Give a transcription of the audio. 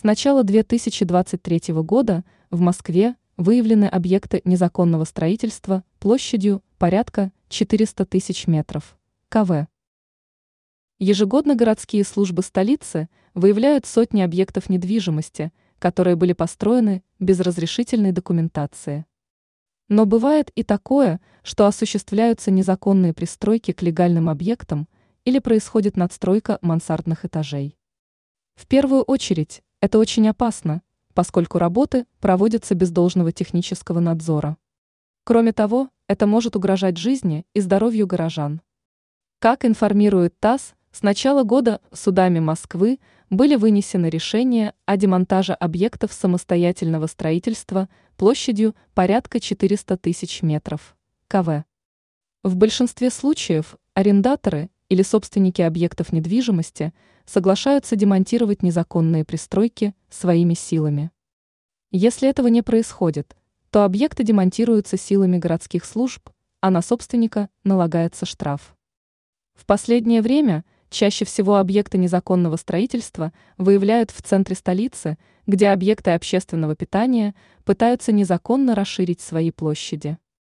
С начала 2023 года в Москве выявлены объекты незаконного строительства площадью порядка 400 тысяч метров. КВ. Ежегодно городские службы столицы выявляют сотни объектов недвижимости, которые были построены без разрешительной документации. Но бывает и такое, что осуществляются незаконные пристройки к легальным объектам или происходит надстройка мансардных этажей. В первую очередь, это очень опасно, поскольку работы проводятся без должного технического надзора. Кроме того, это может угрожать жизни и здоровью горожан. Как информирует ТАСС, с начала года судами Москвы были вынесены решения о демонтаже объектов самостоятельного строительства площадью порядка 400 тысяч метров. КВ. В большинстве случаев арендаторы или собственники объектов недвижимости соглашаются демонтировать незаконные пристройки своими силами. Если этого не происходит, то объекты демонтируются силами городских служб, а на собственника налагается штраф. В последнее время чаще всего объекты незаконного строительства выявляют в центре столицы, где объекты общественного питания пытаются незаконно расширить свои площади.